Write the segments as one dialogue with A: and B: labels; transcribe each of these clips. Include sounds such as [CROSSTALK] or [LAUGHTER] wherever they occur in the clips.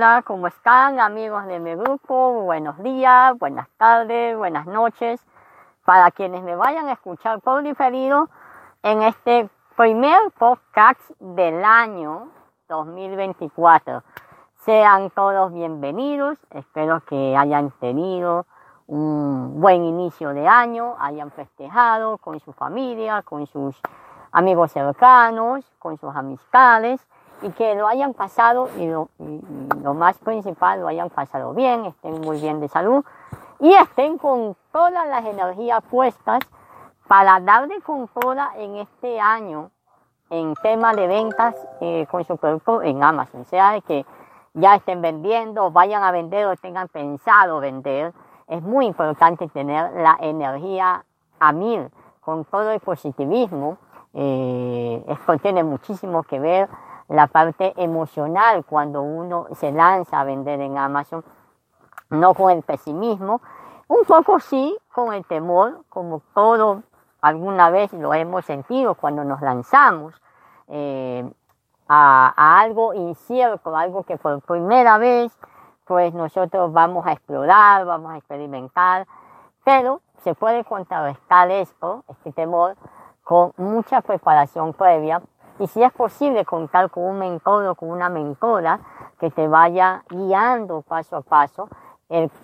A: Hola, ¿cómo están amigos de mi grupo? Buenos días, buenas tardes, buenas noches. Para quienes me vayan a escuchar por diferido en este primer podcast del año 2024. Sean todos bienvenidos, espero que hayan tenido un buen inicio de año, hayan festejado con su familia, con sus amigos cercanos, con sus amistades y que lo hayan pasado y lo, y lo, más principal, lo hayan pasado bien, estén muy bien de salud y estén con todas las energías puestas para darle con toda en este año en tema de ventas eh, con su producto en Amazon, sea de que ya estén vendiendo, vayan a vender o tengan pensado vender, es muy importante tener la energía a mil, con todo el positivismo, eh, esto tiene muchísimo que ver la parte emocional cuando uno se lanza a vender en Amazon, no con el pesimismo, un poco sí con el temor, como todo alguna vez lo hemos sentido cuando nos lanzamos eh, a, algo incierto, algo que por primera vez pues nosotros vamos a explorar, vamos a experimentar, pero se puede contrarrestar esto, este temor, con mucha preparación previa y si es posible contar con un mentor o con una mentora que te vaya guiando paso a paso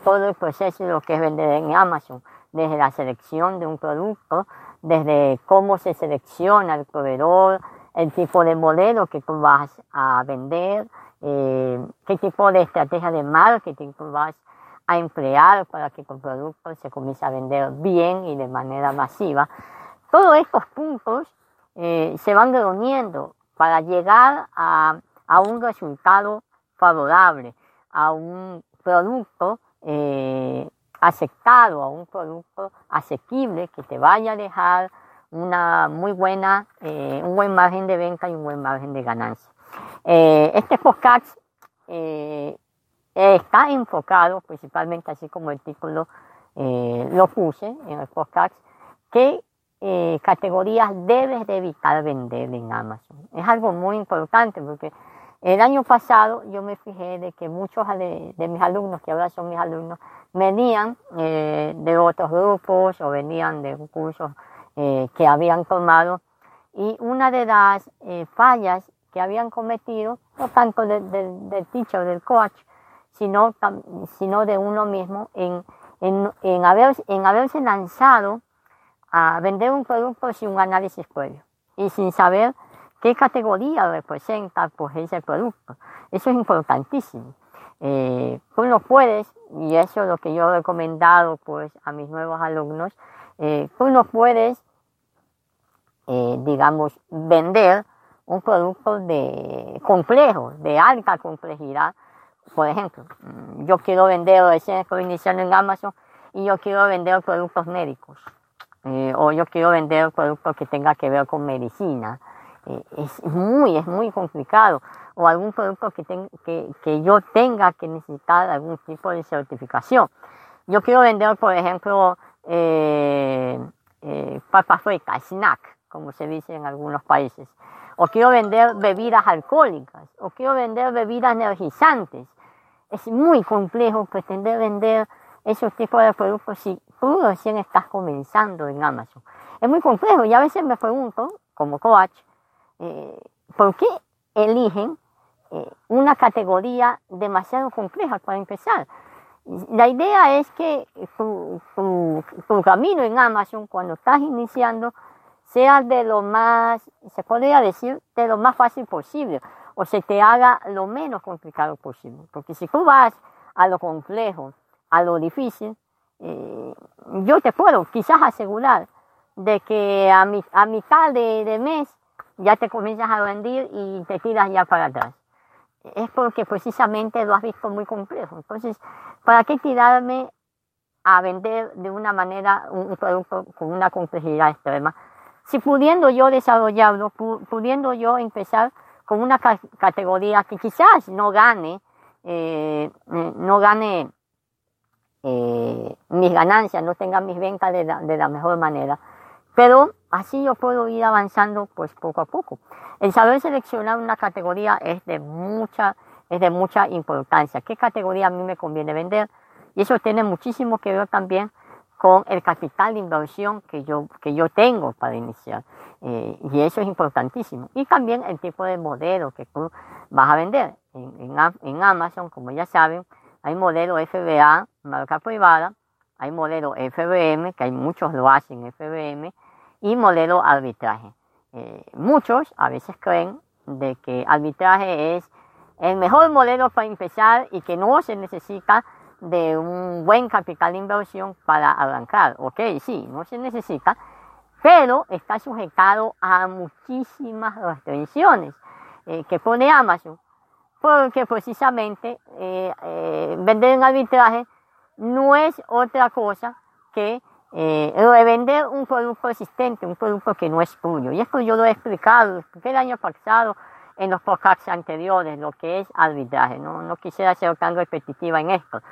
A: todo el proceso de lo que es vender en Amazon, desde la selección de un producto, desde cómo se selecciona el proveedor, el tipo de modelo que tú vas a vender, eh, qué tipo de estrategia de marketing tú vas a emplear para que tu producto se comience a vender bien y de manera masiva. Todos estos puntos eh, se van reuniendo para llegar a, a, un resultado favorable, a un producto eh, aceptado, a un producto asequible que te vaya a dejar una muy buena, eh, un buen margen de venta y un buen margen de ganancia. Eh, este podcast está enfocado principalmente, así como el título lo puse en el podcast, que eh, categorías debes de evitar vender en Amazon. Es algo muy importante porque el año pasado yo me fijé de que muchos de, mis alumnos, que ahora son mis alumnos, venían eh, de otros grupos o venían de cursos eh, que habían tomado y una de las eh, fallas que habían cometido, no tanto del de, de teacher, del coach, sino, sino de uno mismo en, en, en haberse lanzado a vender un producto sin un análisis previo y sin saber qué categoría representa pues, ese producto. Eso es importantísimo. Eh, tú no puedes, y eso es lo que yo he recomendado pues, a mis nuevos alumnos, eh, tú no puedes, eh, digamos, vender un producto de complejo, de alta complejidad. Por ejemplo, yo quiero vender, recién estoy iniciando en Amazon, y yo quiero vender productos médicos eh, o yo quiero vender productos que tenga que ver con medicina. Eh, es muy, es muy complicado. O algún producto que, que, que, yo tenga que necesitar algún tipo de certificación. Yo quiero vender, por ejemplo, eh, eh, papas fritas, snack, como se dice en algunos países. O quiero vender bebidas alcohólicas. O quiero vender bebidas energizantes. es muy complejo pretender vender esos tipos de productos si tú recién estás comenzando en Amazon. Es muy complejo y a veces me pregunto, como coach, eh, ¿por qué eligen eh, una categoría demasiado compleja para empezar? La idea es que tu, camino en Amazon, cuando estás iniciando, sea de lo más, se podría decir, de lo más fácil posible, o se te haga lo menos complicado posible. Porque si tú vas a lo complejo, a lo difícil, eh, yo te puedo quizás asegurar de que a, mi, a mitad de, de mes ya te comienzas a rendir y te tiras ya para atrás. Es porque precisamente lo has visto muy complejo. Entonces, ¿para qué tirarme a vender de una manera un producto con una complejidad extrema? Si pudiendo yo desarrollarlo, pudiendo yo empezar con una categoría que quizás no gane, eh, eh, no gane eh, mis ganancias, no tenga mis ventas de la, de la mejor manera, pero así yo puedo ir avanzando pues poco a poco. El saber seleccionar una categoría es de mucha, es de mucha importancia. ¿Qué categoría a mí me conviene vender? Y eso tiene muchísimo que ver también con el capital de inversión que yo, que yo tengo para iniciar. Eh, y eso es importantísimo. Y también el tipo de modelo que tú vas a vender. En, en, Amazon, como ya saben, hay modelo FBA, marca privada, hay modelo FBM, que hay muchos lo hacen FBM, y modelo arbitraje. Eh, muchos a veces creen de que arbitraje es el mejor modelo para empezar y que no se necesita de un buen capital de inversión para arrancar. Ok, sí, no se necesita, pero está sujetado a muchísimas restricciones eh, que pone Amazon, porque precisamente eh, vender en arbitraje no es otra cosa que eh, revender un producto existente, un producto que no es tuyo. Y esto yo lo he explicado, el año pasado en los podcasts anteriores, lo que es arbitraje. No, no quisiera ser tan repetitiva en esto.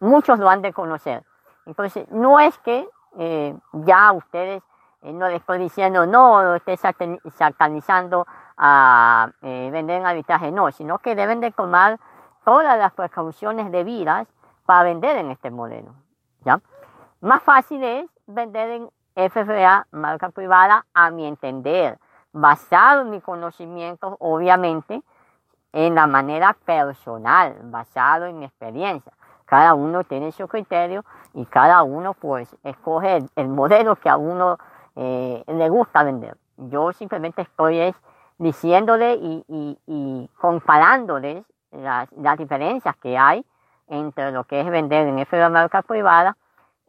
A: Muchos lo han de conocer. Entonces, no es que eh, ya ustedes eh, no les estoy diciendo, no, esté satanizando a eh, vender en arbitraje, no, sino que deben de tomar todas las precauciones debidas para vender en este modelo. ¿ya? Más fácil es vender en FFA, marca privada, a mi entender, basado en mi conocimiento, obviamente, en la manera personal, basado en mi experiencia. Cada uno tiene su criterio y cada uno pues escoge el, modelo que a uno eh, le gusta vender. Yo simplemente estoy diciéndole y, y, y comparándoles las, las, diferencias que hay entre lo que es vender en FBA marca privada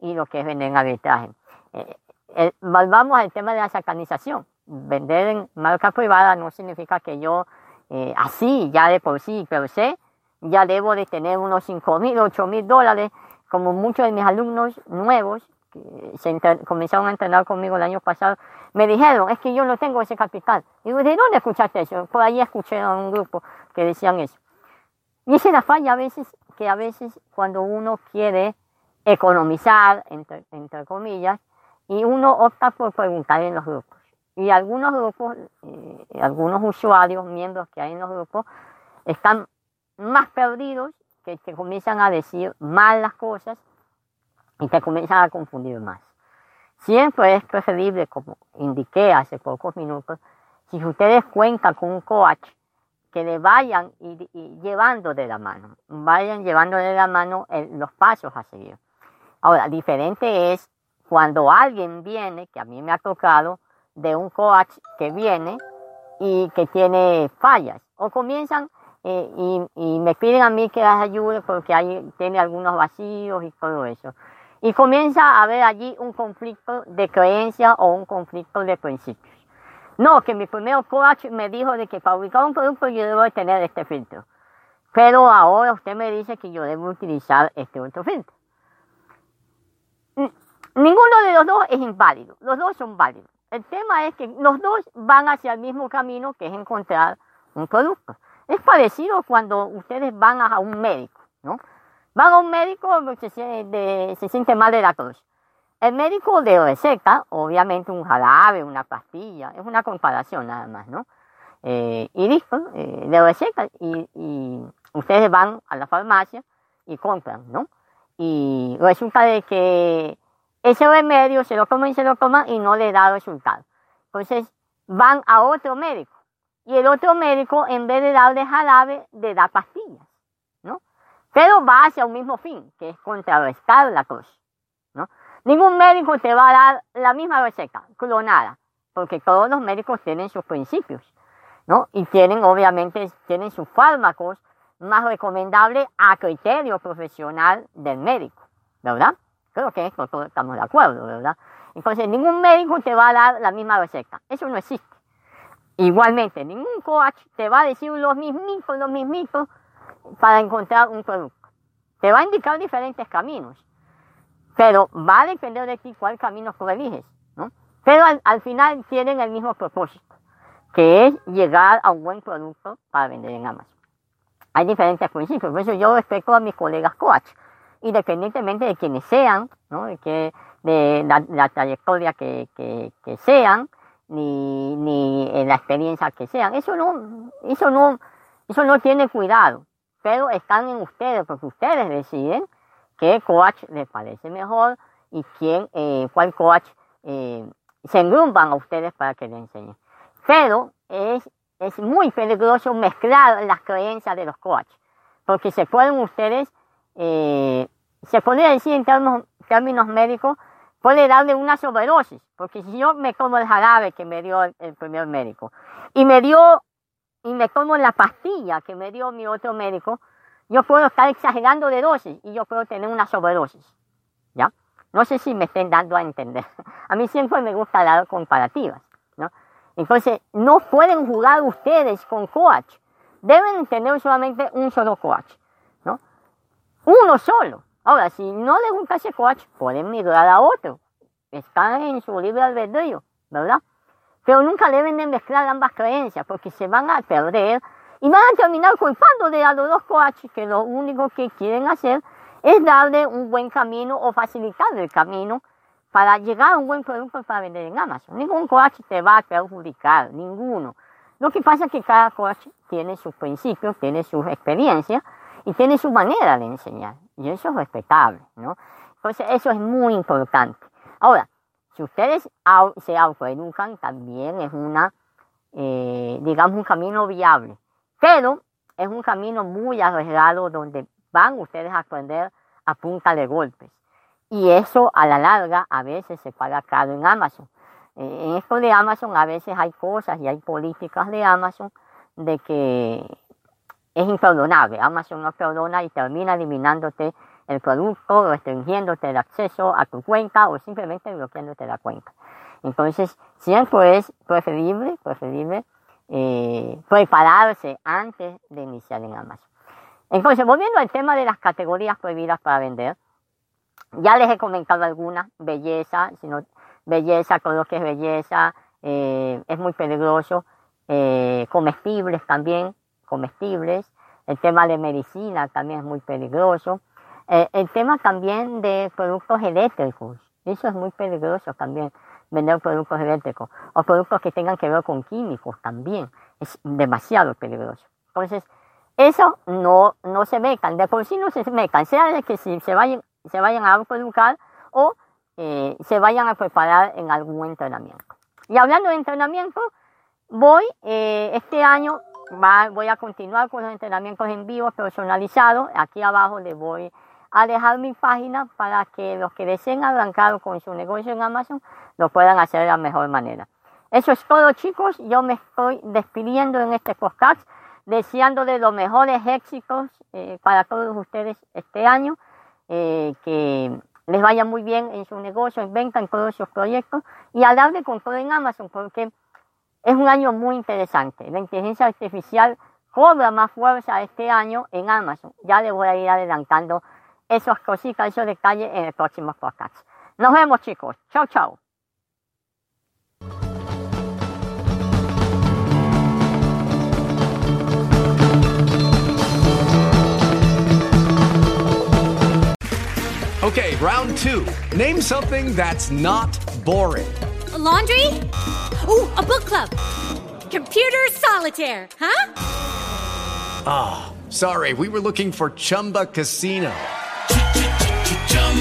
A: y lo que es vender en arbitraje. Eh, eh, volvamos al tema de la sacanización. Vender en marca privada no significa que yo eh, así, ya de por sí, pero sé, ya debo de tener unos 5 mil, 8 mil dólares, como muchos de mis alumnos nuevos se comenzaron a entrenar conmigo el año pasado, me dijeron, es que yo no tengo ese capital. Y yo, ¿de dónde escuchaste eso? Por ahí escuché a un grupo que decían eso. Y esa es la falla a veces, que a veces cuando uno quiere economizar, entre, entre comillas, y uno opta por preguntar en los grupos. Y algunos grupos, eh, algunos usuarios, miembros que hay en los grupos, están más perdidos que te comienzan a decir mal las cosas y te comienzan a confundir más. Siempre es preferible, como indiqué hace pocos minutos, si ustedes cuentan con un coach, que le vayan llevando de la mano, vayan llevando de la mano los pasos a seguir. Ahora, diferente es cuando alguien viene, que a mí me ha tocado, de un coach que viene y que tiene fallas. O comienzan eh, y, me piden a mí que las ayude porque tiene algunos vacíos y todo eso. Y comienza a haber allí un conflicto de creencia o un conflicto de principios. No, que mi primer coach me dijo de que para ubicar un producto yo debo tener este filtro. Pero ahora usted me dice que yo debo utilizar este otro filtro. Ninguno de los dos es inválido, los dos son válidos. El tema es que los dos van hacia el mismo camino que es encontrar un producto. Es parecido cuando ustedes van a un médico, ¿no? Van a un médico porque se, siente mal de la tos. El médico le receta, obviamente, un jarabe, una pastilla, es una comparación nada más, ¿no? Eh, y listo, eh, le receta y, Ustedes van a la farmacia y compran, ¿no? Y resulta de que ese remedio se lo comen y se lo coman y no le da resultado. Entonces van a otro médico y el otro médico en vez de darle jarabe le da pastillas. Pero va hacia un mismo fin, que es contrarrestar la cruz, ¿no? Ningún médico te va a dar la misma receta, clonada, porque todos los médicos tienen sus principios, ¿no? Y tienen, obviamente, tienen sus fármacos más recomendables a criterio profesional del médico, ¿verdad? Creo que esto todos estamos de acuerdo, ¿verdad? Entonces, ningún médico te va a dar la misma receta. Eso no existe. Igualmente, ningún coach te va a decir los mismitos, los mismitos para encontrar un producto. Te va a indicar diferentes caminos, pero va a depender de ti cuál camino tú eliges, ¿no? Pero al, al final tienen el mismo propósito, que es llegar a un buen producto para vender en Amazon. Hay diferentes principios, por eso yo respeto a mis colegas coach independientemente de quienes sean, ¿no? de, que, de la, trayectoria que, que, que, sean, ni, ni en la experiencia que sean. Eso no, eso no, eso no tiene cuidado, pero están en ustedes, porque ustedes deciden qué coach les parece mejor y quién, eh, cuál coach eh, se engrupan a ustedes para que les enseñen. Pero es, es muy peligroso mezclar las creencias de los coaches, porque se pueden ustedes eh, se podría decir en términos, términos, médicos, puede darle una sobredosis, porque si yo me como el jarabe que me dio el, el, primer médico y me dio y me tomo la pastilla que me dio mi otro médico, yo puedo estar exagerando de dosis y yo puedo tener una sobredosis. ¿Ya? No sé si me estén dando a entender. [LAUGHS] A mí siempre me gusta dar comparativas, ¿no? Entonces, no pueden jugar ustedes con coach. Deben tener solamente un solo coach, ¿no? Uno solo. Ahora, si no les gusta ese coach, pueden migrar a otro. Están en su libre albedrío, ¿verdad? Pero nunca deben de mezclar ambas creencias porque se van a perder y van a terminar culpándole a los dos coaches que lo único que quieren hacer es darle un buen camino o facilitarle el camino para llegar a un buen producto para vender en Amazon. Ningún coach te va a perjudicar, ninguno. Lo que pasa es que cada coach tiene sus principios, tiene sus experiencias y tiene su manera de enseñar. Y eso es respetable, ¿no? Entonces, eso es muy importante. Ahora, si ustedes se autoeducan, también es una, eh, digamos, un camino viable. Pero es un camino muy arriesgado donde van ustedes a aprender a punta de golpes. Y eso a la larga a veces se paga caro en Amazon. Eh, en esto de Amazon a veces hay cosas y hay políticas de Amazon de que es imperdonable. Amazon no perdona y termina eliminándote el producto, restringiéndote el acceso a tu cuenta o simplemente bloqueándote la cuenta. Entonces, siempre es preferible, preferible eh, prepararse antes de iniciar en Amazon. Entonces, volviendo al tema de las categorías prohibidas para vender, ya les he comentado algunas, belleza, sino belleza, todo lo que es belleza, eh, es muy peligroso, eh, comestibles también, comestibles, el tema de medicina también es muy peligroso, eh, el tema también de productos eléctricos, eso es muy peligroso también, vender productos eléctricos, o productos que tengan que ver con químicos también, es demasiado peligroso. Entonces, eso no, no se mecan, de por sí no se mecan, sea de que si se vayan, se vayan a autoeducar o eh, se vayan a preparar en algún entrenamiento. Y hablando de entrenamiento, voy eh, este año Va, voy a continuar con los entrenamientos en vivo personalizados. Aquí abajo les voy a dejar mi página para que los que deseen arrancar con su negocio en Amazon lo puedan hacer de la mejor manera. Eso es todo chicos, yo me estoy despidiendo en este podcast, deseándoles los mejores éxitos eh, para todos ustedes este año, eh, que les vaya muy bien en su negocio, en venta, en todos sus proyectos y a darle con todo en Amazon, porque es un año muy interesante. La inteligencia artificial cobra más fuerza este año en Amazon. Ya les voy a ir adelantando esas cositas, esos detalles en el próximo podcast. Nos vemos chicos. Chao, chao.
B: Okay, round two. Name something that's not boring.
C: A laundry? Ooh, a book club. Computer solitaire, huh?
B: Ah, oh, Sorry, we were looking for Chumba Casino.